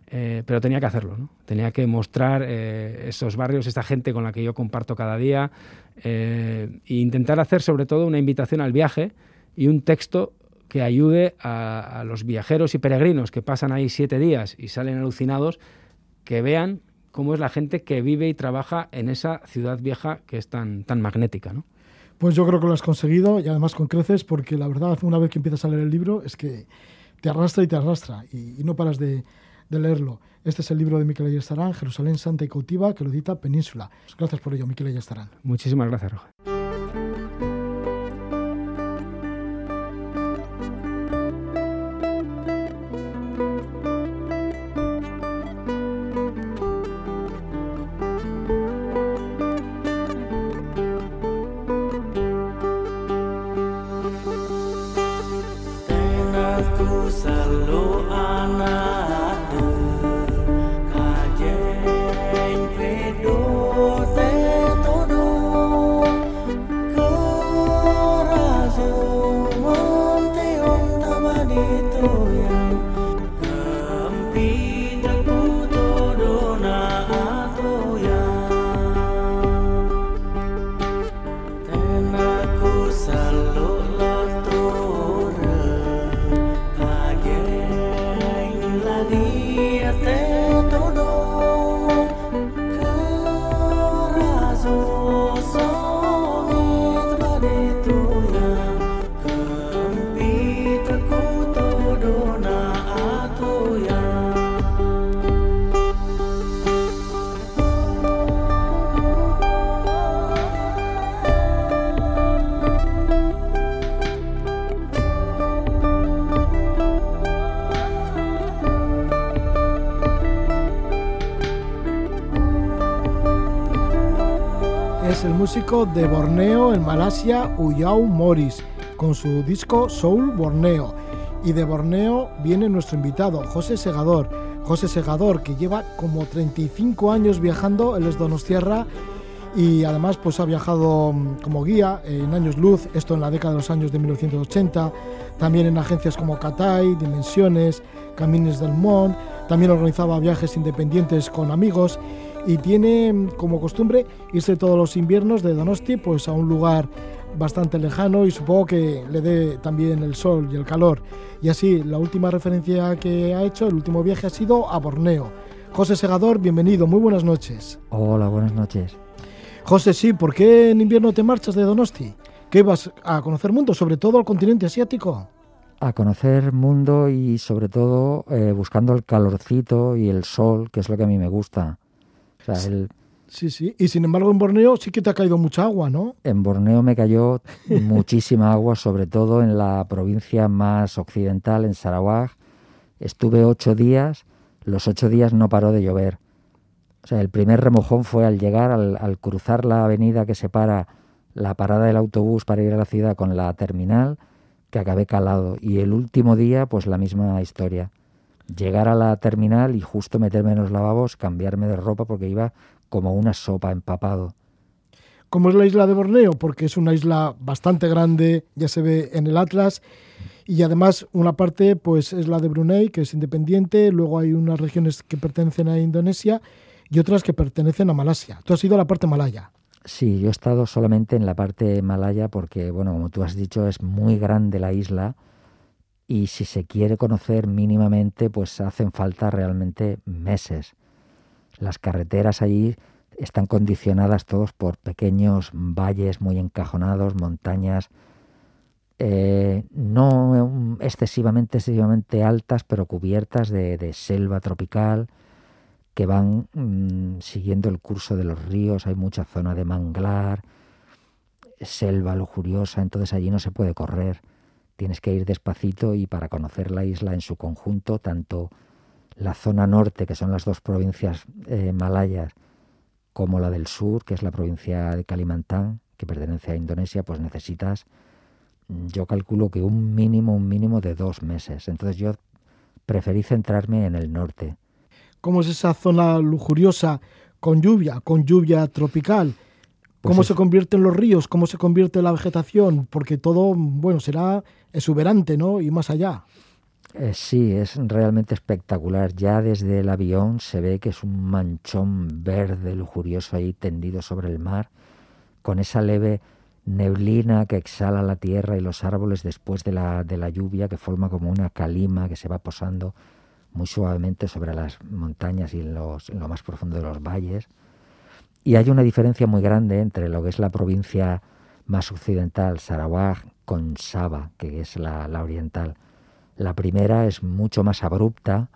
Eh, pero tenía que hacerlo, ¿no? tenía que mostrar eh, esos barrios, esta gente con la que yo comparto cada día eh, e intentar hacer sobre todo una invitación al viaje y un texto que ayude a, a los viajeros y peregrinos que pasan ahí siete días y salen alucinados, que vean cómo es la gente que vive y trabaja en esa ciudad vieja que es tan, tan magnética. ¿no? Pues yo creo que lo has conseguido y además con creces, porque la verdad, una vez que empiezas a leer el libro, es que te arrastra y te arrastra y, y no paras de, de leerlo. Este es el libro de Miquel Ayestarán, Jerusalén Santa y Cautiva, que lo edita Península. Gracias por ello, Miquel Ayestarán. Muchísimas gracias, Roja. De Borneo, en Malasia, Uyau Morris, con su disco Soul Borneo. Y de Borneo viene nuestro invitado, José Segador. José Segador, que lleva como 35 años viajando, él es donostiarra y además pues ha viajado mm, como guía en años luz, esto en la década de los años de 1980, también en agencias como Catay, Dimensiones, Camines del Mont, también organizaba viajes independientes con amigos y tiene mm, como costumbre irse todos los inviernos de Donosti pues a un lugar bastante lejano y supongo que le dé también el sol y el calor. Y así, la última referencia que ha hecho, el último viaje ha sido a Borneo. José Segador, bienvenido, muy buenas noches. Hola, buenas noches. José, sí, ¿por qué en invierno te marchas de Donosti? ¿Qué vas a conocer mundo, sobre todo al continente asiático? A conocer mundo y sobre todo eh, buscando el calorcito y el sol, que es lo que a mí me gusta. O sea, el, Sí, sí. Y sin embargo en Borneo sí que te ha caído mucha agua, ¿no? en Borneo me cayó muchísima agua, sobre todo en la provincia más occidental, en Sarawak. Estuve ocho días, los ocho días no paró de llover. O sea, el primer remojón fue al llegar, al, al cruzar la avenida que separa la parada del autobús para ir a la ciudad con la terminal, que acabé calado. Y el último día, pues la misma historia. Llegar a la terminal y justo meterme en los lavabos, cambiarme de ropa porque iba como una sopa empapado. ¿Cómo es la isla de Borneo? Porque es una isla bastante grande, ya se ve en el Atlas. Y además una parte pues es la de Brunei, que es independiente, luego hay unas regiones que pertenecen a Indonesia y otras que pertenecen a Malasia. Tú has ido a la parte malaya. Sí, yo he estado solamente en la parte malaya porque, bueno, como tú has dicho, es muy grande la isla y si se quiere conocer mínimamente, pues hacen falta realmente meses. Las carreteras allí están condicionadas todos por pequeños valles muy encajonados, montañas eh, no excesivamente, excesivamente altas, pero cubiertas de, de selva tropical que van mm, siguiendo el curso de los ríos. Hay mucha zona de manglar, selva lujuriosa, entonces allí no se puede correr. Tienes que ir despacito y para conocer la isla en su conjunto, tanto la zona norte, que son las dos provincias eh, malayas, como la del sur, que es la provincia de Kalimantan, que pertenece a Indonesia, pues necesitas, mm, yo calculo que un mínimo, un mínimo de dos meses. Entonces yo preferí centrarme en el norte. ¿Cómo es esa zona lujuriosa con lluvia, con lluvia tropical? ¿Cómo Pues se convierten los ríos? ¿Cómo se convierte la vegetación? Porque todo, bueno, será exuberante, ¿no? Y más allá. Eh, sí, es realmente espectacular. Ya desde el avión se ve que es un manchón verde lujurioso ahí tendido sobre el mar, con esa leve neblina que exhala la tierra y los árboles después de la, de la lluvia, que forma como una calima que se va posando muy suavemente sobre las montañas y en, los- en lo más profundo de los valles. Y hay una diferencia muy grande entre lo que es la provincia más occidental, Sarawak, con Sabah, que es la, oriental. La primera es mucho más abrupta,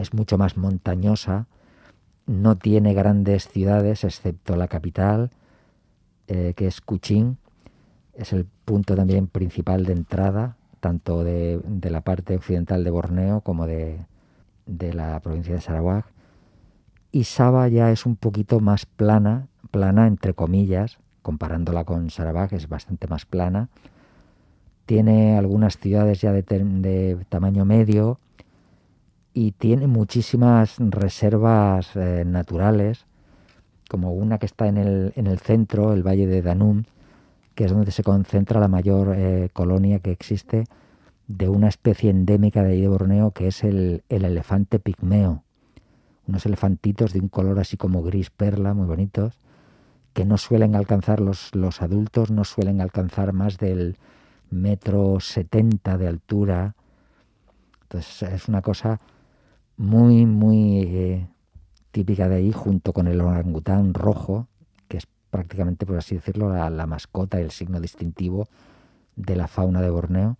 es mucho más montañosa, no tiene grandes ciudades excepto la capital, eh, que es Kuching. Es el punto también principal de entrada, tanto de, de la parte occidental de Borneo como de, de la provincia de Sarawak. Y Sabah ya es un poquito más plana, plana entre comillas, comparándola con Sarawak, es bastante más plana tiene algunas ciudades ya de tamaño medio y tiene muchísimas reservas eh, naturales, como una que está en el, en el centro, el Valle de Danum, que es donde se concentra la mayor eh, colonia que existe de una especie endémica de ahí de Borneo, que es el, el elefante pigmeo. Unos elefantitos de un color así como gris perla, muy bonitos, que no suelen alcanzar los, los adultos, no suelen alcanzar más del metro setenta de altura. Entonces es una cosa muy, muy eh, típica de ahí, junto con el orangután rojo, que es prácticamente, por así decirlo, la, la mascota, el signo distintivo de la fauna de Borneo.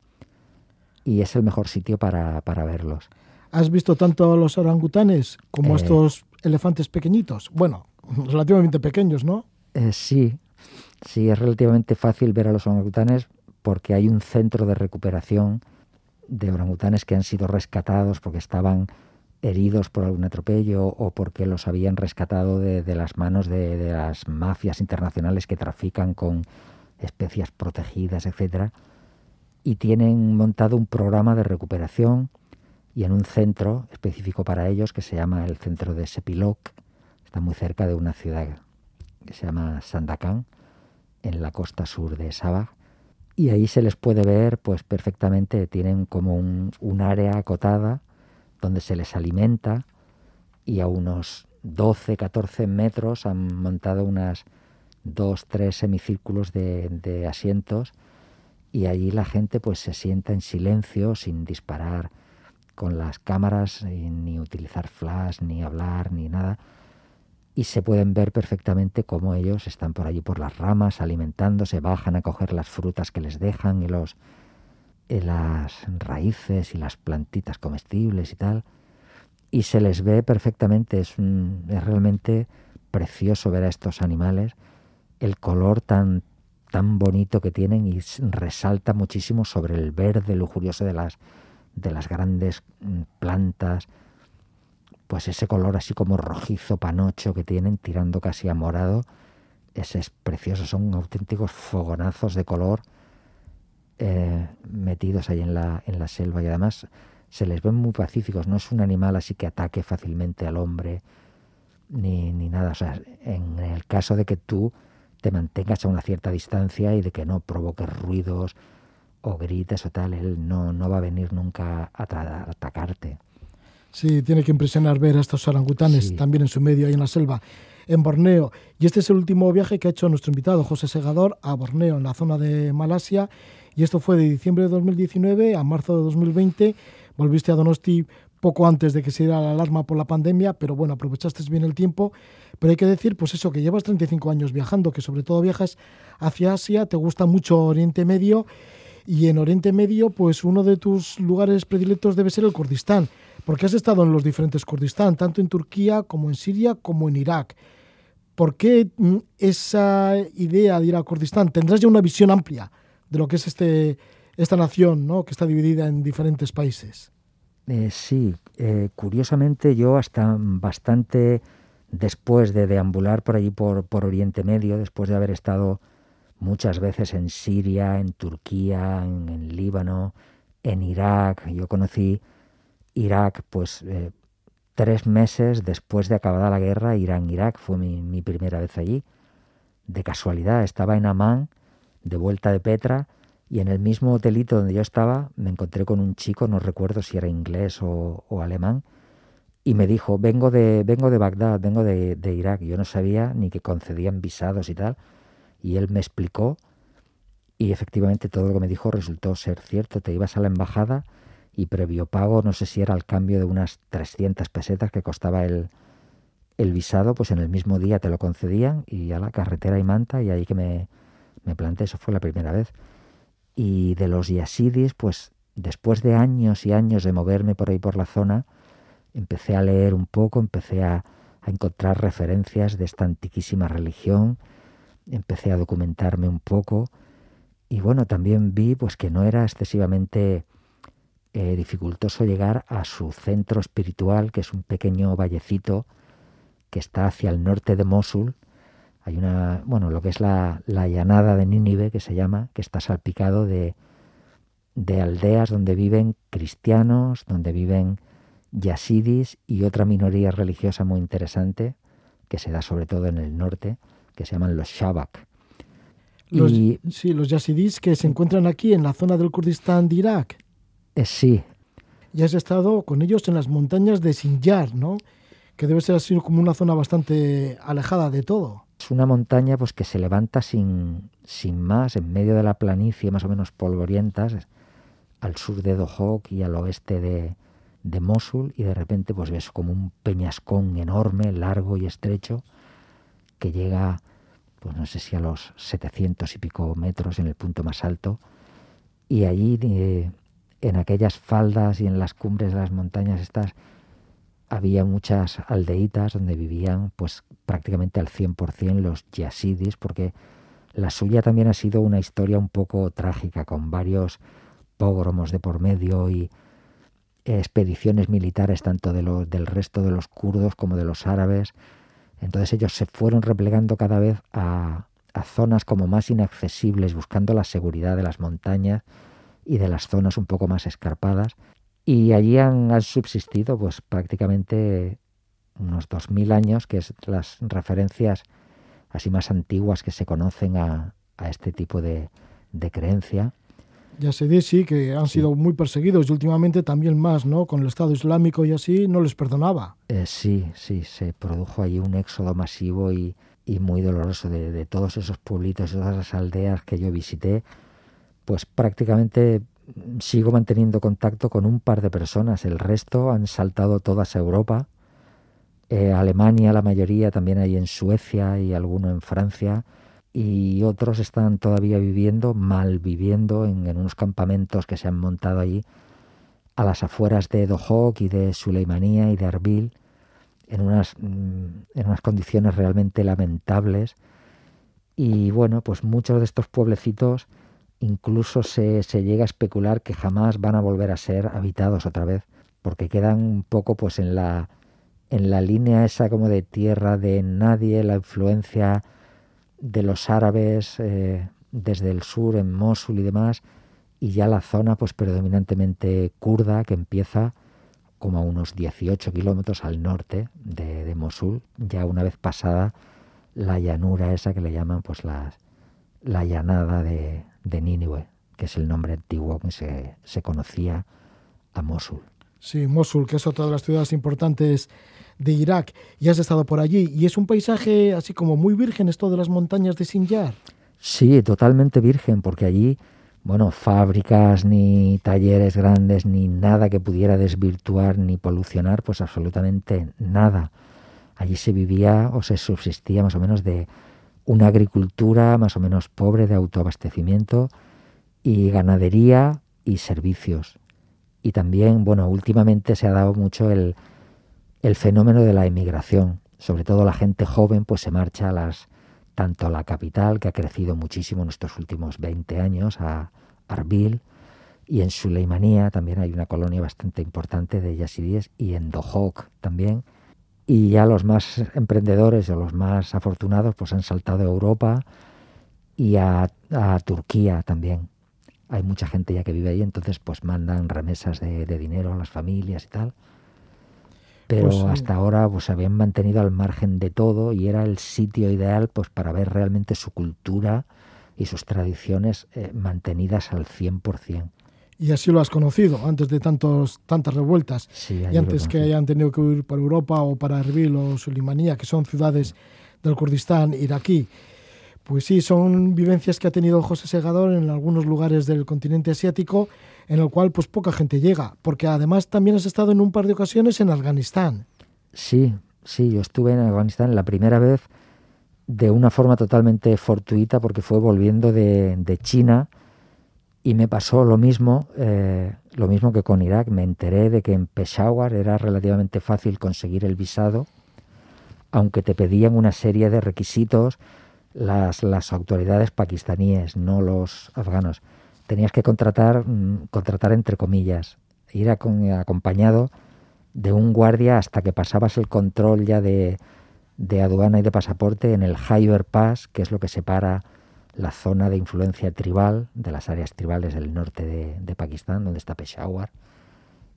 Y es el mejor sitio para, para verlos. ¿Has visto tanto a los orangutanes como a Eh. estos elefantes pequeñitos? Bueno, relativamente pequeños, ¿no? Eh, sí, sí, es relativamente fácil ver a los orangutanes porque hay un centro de recuperación de orangutanes que han sido rescatados porque estaban heridos por algún atropello o porque los habían rescatado de, de las manos de, de, las mafias internacionales que trafican con especias protegidas, etcétera, y tienen montado un programa de recuperación y en un centro específico para ellos que se llama el centro de Sepilok, está muy cerca de una ciudad que se llama Sandakan, en la costa sur de Sabah, y ahí se les puede ver pues perfectamente, tienen como un, un área acotada donde se les alimenta y a unos 12, 14 metros han montado unas dos, tres semicírculos de, de, asientos y allí la gente pues se sienta en silencio sin disparar con las cámaras ni utilizar flash ni hablar ni nada. Y se pueden ver perfectamente cómo ellos están por allí por las ramas alimentándose, bajan a coger las frutas que les dejan y los y las raíces y las plantitas comestibles y tal. Y se les ve perfectamente es, es realmente precioso ver a estos animales. El color tan tan bonito que tienen y resalta muchísimo sobre el verde lujurioso de las de las grandes plantas pues ese color así como rojizo panocho que tienen tirando casi a morado ese es precioso. Son auténticos fogonazos de color eh, metidos ahí en la en la selva. Y además se les ven muy pacíficos. No es un animal así que ataque fácilmente al hombre ni, ni nada. O sea en el caso de que tú te mantengas a una cierta distancia y de que no provoques ruidos o grites o tal, él no, no va a venir nunca a, a atacarte. Sí, tiene que impresionar ver a estos orangutanes sí. también en su medio, ahí en la selva, en Borneo. Y este es el último viaje que ha hecho nuestro invitado, José Segador, a Borneo, en la zona de Malasia. Y esto fue de diciembre de 2019 a marzo de 2020. Volviste a Donosti poco antes de que se diera la alarma por la pandemia, pero bueno, aprovechaste bien el tiempo. Pero hay que decir, pues eso, que llevas 35 años viajando, que sobre todo viajas hacia Asia, te gusta mucho Oriente Medio, y en Oriente Medio, pues uno de tus lugares predilectos debe ser el Kurdistán, porque has estado en los diferentes Kurdistán, tanto en Turquía como en Siria como en Irak. ¿Por qué mm, esa idea de ir a Kurdistán? Tendrás ya una visión amplia de lo que es este, esta nación, ¿no? que está dividida en diferentes países. Eh, sí, eh, curiosamente yo hasta bastante después de deambular por allí por, por Oriente Medio, después de haber estado muchas veces en Siria, en Turquía, en, en Líbano, en Irak, yo conocí Irak pues eh, tres meses después de acabada la guerra, Irán-Irak fue mi, primera vez allí, de casualidad, estaba en Amán, de vuelta de Petra, y en el mismo hotelito donde yo estaba me encontré con un chico, no recuerdo si era inglés o, o alemán, y me dijo, vengo de, vengo de Bagdad, vengo de, de, Irak. Yo no sabía ni que concedían visados y tal, y él me explicó, y efectivamente todo lo que me dijo resultó ser cierto. Te ibas a la embajada y previo pago, no sé si era al cambio de unas 300 pesetas que costaba el, el visado, pues en el mismo día te lo concedían y a la carretera y manta, y ahí que me, me planté, eso fue la primera vez y de los yasidis, pues después de años y años de moverme por ahí por la zona, empecé a leer un poco, empecé a, a encontrar referencias de esta antiquísima religión, empecé a documentarme un poco y bueno, también vi pues que no era excesivamente eh, dificultoso llegar a su centro espiritual, que es un pequeño vallecito que está hacia el norte de Mosul, hay una, bueno, lo que es la, la llanada de Nínive, que se llama, que está salpicado de, de aldeas donde viven cristianos, donde viven yasidis y otra minoría religiosa muy interesante, que se da sobre todo en el norte, que se llaman los Shabak. Los, y, sí, los yasidis que se encuentran aquí en la zona del Kurdistán de Irak. Eh, sí. Y has estado con ellos en las montañas de Sinjar, ¿no? Que debe ser así como una zona bastante alejada de todo. Es una montaña pues que se levanta sin, sin más, en medio de la planicie más o menos polvorientas, al sur de Dohok y al oeste de, de Mosul, y de repente pues ves como un peñascón enorme, largo y estrecho, que llega, pues no sé si a los 700 y pico metros en el punto más alto, y allí eh, en aquellas faldas y en las cumbres de las montañas estas había muchas aldeitas donde vivían pues prácticamente al 100% los yasidis, porque la suya también ha sido una historia un poco trágica, con varios pogromos de por medio y expediciones militares tanto de los, del resto de los kurdos como de los árabes. Entonces ellos se fueron replegando cada vez a, zonas como más inaccesibles, buscando la seguridad de las montañas y de las zonas un poco más escarpadas. Y allí han, subsistido pues prácticamente unos 2.000 años, que es las referencias así más antiguas que se conocen a, este tipo de creencia. Ya se dice, sí, que han sido muy perseguidos y últimamente también más, ¿no? Con el Estado Islámico y así, no les perdonaba. Eh, sí, sí, se produjo allí un éxodo masivo y, y muy doloroso de, de, todos esos pueblitos, todas esas aldeas que yo visité. Pues prácticamente sigo manteniendo contacto con un par de personas. El resto han saltado todas a Europa. Eh, Alemania, la mayoría, también hay en Suecia y alguno en Francia y otros están todavía viviendo, mal viviendo, en, en, unos campamentos que se han montado allí a las afueras de Dohok y de Suleimanía y de Erbil, en unas, en unas condiciones realmente lamentables. Y bueno, pues muchos de estos pueblecitos incluso se, se llega a especular que jamás van a volver a ser habitados otra vez, porque quedan un poco pues en la, en la línea esa como de tierra de nadie, la influencia de los árabes eh, desde el sur en Mosul y demás y ya la zona pues predominantemente kurda que empieza como a unos 18 kilómetros al norte de, de, Mosul ya una vez pasada la llanura esa que le llaman pues la, la llanada de, de Nínive que es el nombre antiguo que se, se conocía a Mosul. Sí, Mosul, que es otra de las ciudades importantes de Irak y has estado por allí y es un paisaje así como muy virgen esto de las montañas de Sinjar. Sí, totalmente virgen porque allí, bueno, fábricas ni talleres grandes ni nada que pudiera desvirtuar ni polucionar, pues absolutamente nada. Allí se vivía o se subsistía más o menos de una agricultura más o menos pobre de autoabastecimiento y ganadería y servicios. Y también, bueno, últimamente se ha dado mucho el, el fenómeno de la emigración. Sobre todo la gente joven pues se marcha a las, tanto a la capital, que ha crecido muchísimo en estos últimos 20 años, a Arbil, y en Suleimanía también hay una colonia bastante importante de yazidíes, y en Dohok también. Y ya los más emprendedores o los más afortunados pues han saltado a Europa y a, Turquía también. Hay mucha gente ya que vive ahí, entonces pues mandan remesas de, de dinero a las familias y tal pero pues sí. hasta ahora pues habían mantenido al margen de todo y era el sitio ideal pues para ver realmente su cultura y sus tradiciones eh, mantenidas al 100%. Y así lo has conocido, antes de tantos, tantas revueltas, sí, y antes que hayan tenido que huir por Europa o para Erbil o Sulimanía, que son ciudades del Kurdistán iraquí. Pues sí, son vivencias que ha tenido José Segador en algunos lugares del continente asiático, en el cual pues poca gente llega, porque además también has estado en un par de ocasiones en Afganistán. Sí, sí, yo estuve en Afganistán la primera vez de una forma totalmente fortuita porque fue volviendo de, China y me pasó lo mismo, eh, lo mismo que con Irak. Me enteré de que en Peshawar era relativamente fácil conseguir el visado, aunque te pedían una serie de requisitos las, las autoridades pakistaníes, no los afganos tenías que contratar, mm, contratar entre comillas, ir acompañado de un guardia hasta que pasabas el control ya de, de aduana y de pasaporte en el Khyber Pass, que es lo que separa la zona de influencia tribal de las áreas tribales del norte de, de Pakistán, donde está Peshawar,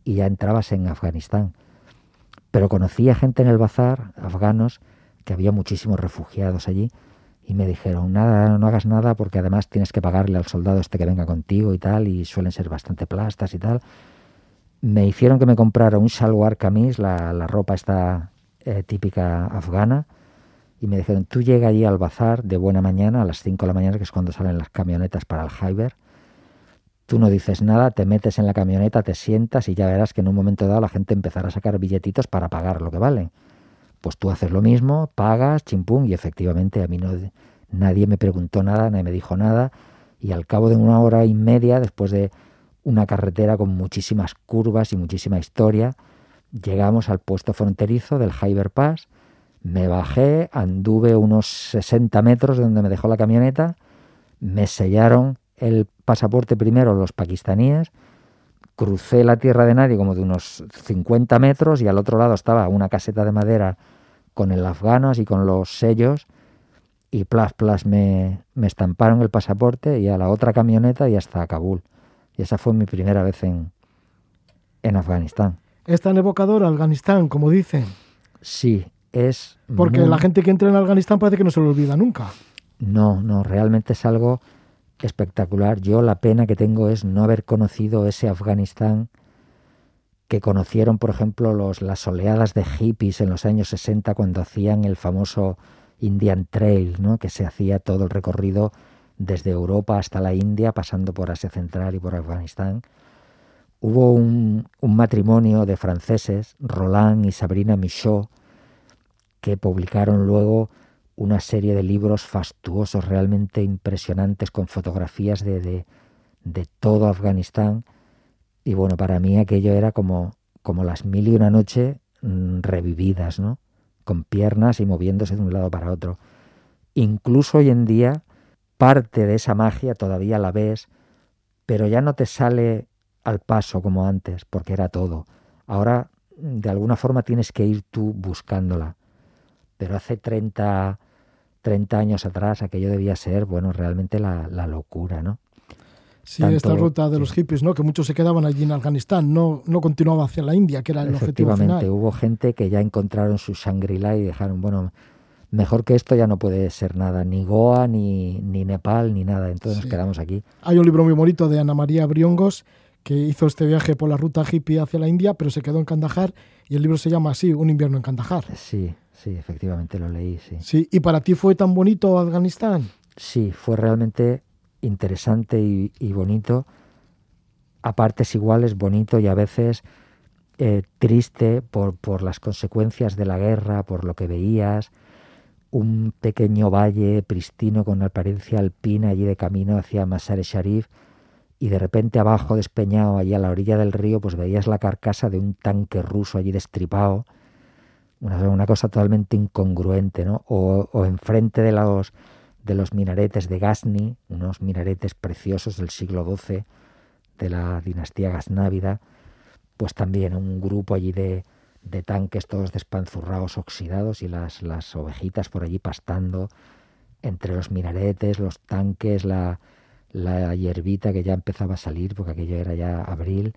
y ya entrabas en Afganistán. Pero conocía gente en el bazar, afganos, que había muchísimos refugiados allí, y me dijeron, nada, no hagas nada porque además tienes que pagarle al soldado este que venga contigo y tal, y suelen ser bastante plastas y tal. Me hicieron que me comprara un shalwar kamis, la, la ropa esta eh, típica afgana, y me dijeron, tú llega allí al bazar de buena mañana, a las 5 de la mañana, que es cuando salen las camionetas para el Hyber, tú no dices nada, te metes en la camioneta, te sientas y ya verás que en un momento dado la gente empezará a sacar billetitos para pagar lo que valen pues tú haces lo mismo, pagas, chimpum, y efectivamente a mí nadie me preguntó nada, nadie me dijo nada, y al cabo de una hora y media, después de una carretera con muchísimas curvas y muchísima historia, llegamos al puesto fronterizo del Hyber Pass, me bajé, anduve unos 60 metros de donde me dejó la camioneta, me sellaron el pasaporte primero los pakistaníes, crucé la tierra de nadie como de unos 50 metros y al otro lado estaba una caseta de madera con el afgano y con los sellos y plas plas me, me estamparon el pasaporte y a la otra camioneta y hasta Kabul. Y esa fue mi primera vez en, en Afganistán. Es tan evocador Afganistán, como dicen. Sí, es... Porque muy- la gente que entra en Afganistán parece que no se lo olvida nunca. No, no, realmente es algo espectacular. Yo la pena que tengo es no haber conocido ese Afganistán que conocieron, por ejemplo, los, las oleadas de hippies en los años 60 cuando hacían el famoso Indian Trail, ¿no? que se hacía todo el recorrido desde Europa hasta la India, pasando por Asia Central y por Afganistán. Hubo un, un matrimonio de franceses, Roland y Sabrina Michaud, que publicaron luego una serie de libros fastuosos, realmente impresionantes, con fotografías de, de, todo Afganistán. Y bueno, para mí aquello era como, como las mil y una noche mm, revividas, ¿no? Con piernas y moviéndose de un lado para otro. Incluso hoy en día, parte de esa magia todavía la ves, pero ya no te sale al paso como antes, porque era todo. Ahora, de alguna forma, tienes que ir tú buscándola pero hace 30, 30 años atrás aquello debía ser, bueno, realmente la, la locura, ¿no? Sí, Tanto- esta ruta de los hippies, ¿no? Que muchos se quedaban allí en Afganistán, no, no continuaba hacia la India, que era el objetivo Efectivamente, final. hubo gente que ya encontraron su Shangri-La y dejaron, bueno, mejor que esto ya no puede ser nada, ni Goa, ni, ni Nepal, ni nada, entonces Sí. nos quedamos aquí. Hay un libro muy bonito de Ana María Briongos que hizo este viaje por la ruta hippie hacia la India, pero se quedó en Kandahar y el libro se llama así, Un invierno en Kandahar. Sí, sí, efectivamente lo leí, sí. Sí, y para ti fue tan bonito Afganistán. Sí, fue realmente interesante y, y bonito, a partes iguales, bonito y a veces eh, triste por, por las consecuencias de la guerra, por lo que veías, un pequeño valle pristino con apariencia alpina allí de camino hacia Masar-e Sharif y de repente abajo despeñado allí a la orilla del río pues veías la carcasa de un tanque ruso allí destripado una, cosa totalmente incongruente ¿no? o, o enfrente de los de los minaretes de Ghazni unos minaretes preciosos del siglo XII de la dinastía gaznávida pues también un grupo allí de, de tanques todos despanzurrados, oxidados y las, las ovejitas por allí pastando entre los minaretes, los tanques, la, la hierbita que ya empezaba a salir porque aquello era ya abril.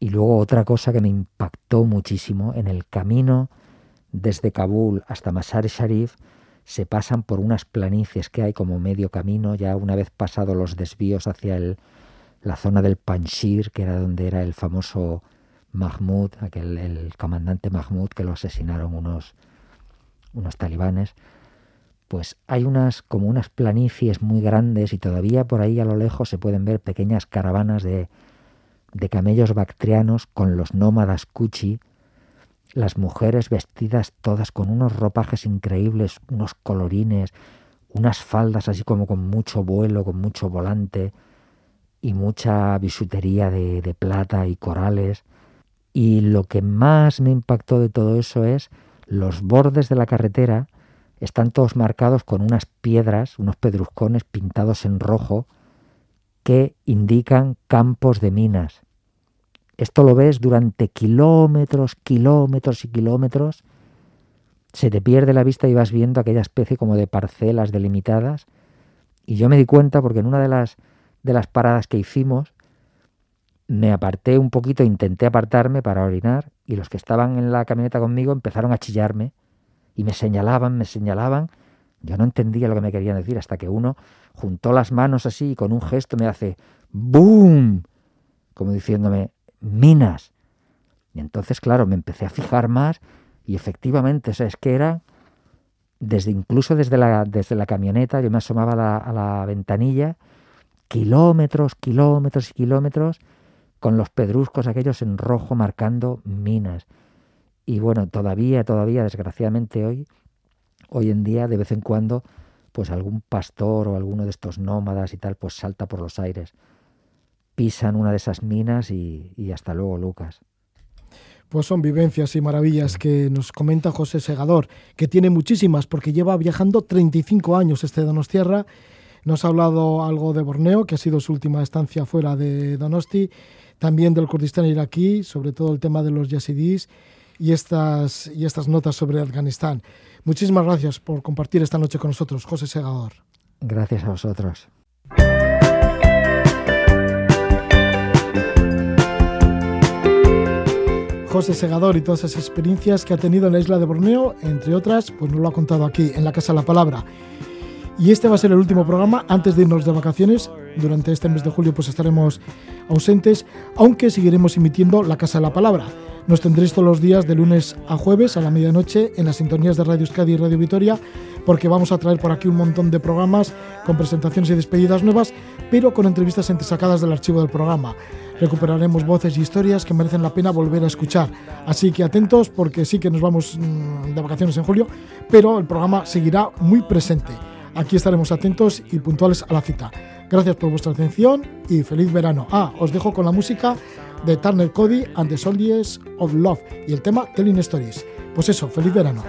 Y luego otra cosa que me impactó muchísimo, en el camino desde Kabul hasta Masar-e Sharif se pasan por unas planicies que hay como medio camino, ya una vez pasado los desvíos hacia el, la zona del Panjshir, que era donde era el famoso Mahmud, aquel el comandante Mahmud que lo asesinaron unos unos talibanes, pues hay unas como unas planicies muy grandes y todavía por ahí a lo lejos se pueden ver pequeñas caravanas de, de camellos bactrianos con los nómadas cuchi, las mujeres vestidas todas con unos ropajes increíbles, unos colorines, unas faldas así como con mucho vuelo, con mucho volante y mucha bisutería de, de plata y corales. Y lo que más me impactó de todo eso es los bordes de la carretera están todos marcados con unas piedras, unos pedruscones pintados en rojo que indican campos de minas. Esto lo ves durante kilómetros, kilómetros y kilómetros. Se te pierde la vista y vas viendo aquella especie como de parcelas delimitadas. Y yo me di cuenta porque en una de las, de las paradas que hicimos me aparté un poquito, intenté apartarme para orinar y los que estaban en la camioneta conmigo empezaron a chillarme y me señalaban, me señalaban. Yo no entendía lo que me querían decir hasta que uno juntó las manos así y con un gesto me hace ¡boom! Como diciéndome, minas. Y entonces, claro, me empecé a fijar más y efectivamente, o sea, es que era desde incluso desde la, desde la camioneta, yo me asomaba a la, a la ventanilla, kilómetros, kilómetros y kilómetros con los pedruscos aquellos en rojo marcando minas. Y bueno, todavía, todavía, desgraciadamente hoy, hoy en día, de vez en cuando, pues algún pastor o alguno de estos nómadas y tal, pues salta por los aires. Pisan una de esas minas y, y hasta luego, Lucas. Pues son vivencias y maravillas que nos comenta José Segador, que tiene muchísimas porque lleva viajando 35 años este Donostierra. Nos ha hablado algo de Borneo, que ha sido su última estancia fuera de Donosti. también del Kurdistán iraquí, sobre todo el tema de los yazidis y estas, y estas notas sobre Afganistán. Muchísimas gracias por compartir esta noche con nosotros, José Segador. Gracias a vosotros. José Segador y todas esas experiencias que ha tenido en la isla de Borneo, entre otras, pues nos lo ha contado aquí, en la Casa de la Palabra. Y este va a ser el último programa antes de irnos de vacaciones. Durante este mes de julio pues estaremos ausentes, aunque seguiremos emitiendo la Casa de la Palabra. Nos tendréis todos los días de lunes a jueves a la medianoche en las sintonías de Radio Euskadi y Radio Vitoria, porque vamos a traer por aquí un montón de programas con presentaciones y despedidas nuevas, pero con entrevistas entresacadas del archivo del programa. Recuperaremos voces y historias que merecen la pena volver a escuchar. Así que atentos porque sí que nos vamos mm, de vacaciones en julio, pero el programa seguirá muy presente. Aquí estaremos atentos y puntuales a la cita. Gracias por vuestra atención y feliz verano. Ah, os dejo con la música de Turner Cody and the Soldiers of Love y el tema Telling Stories. Pues eso, feliz verano.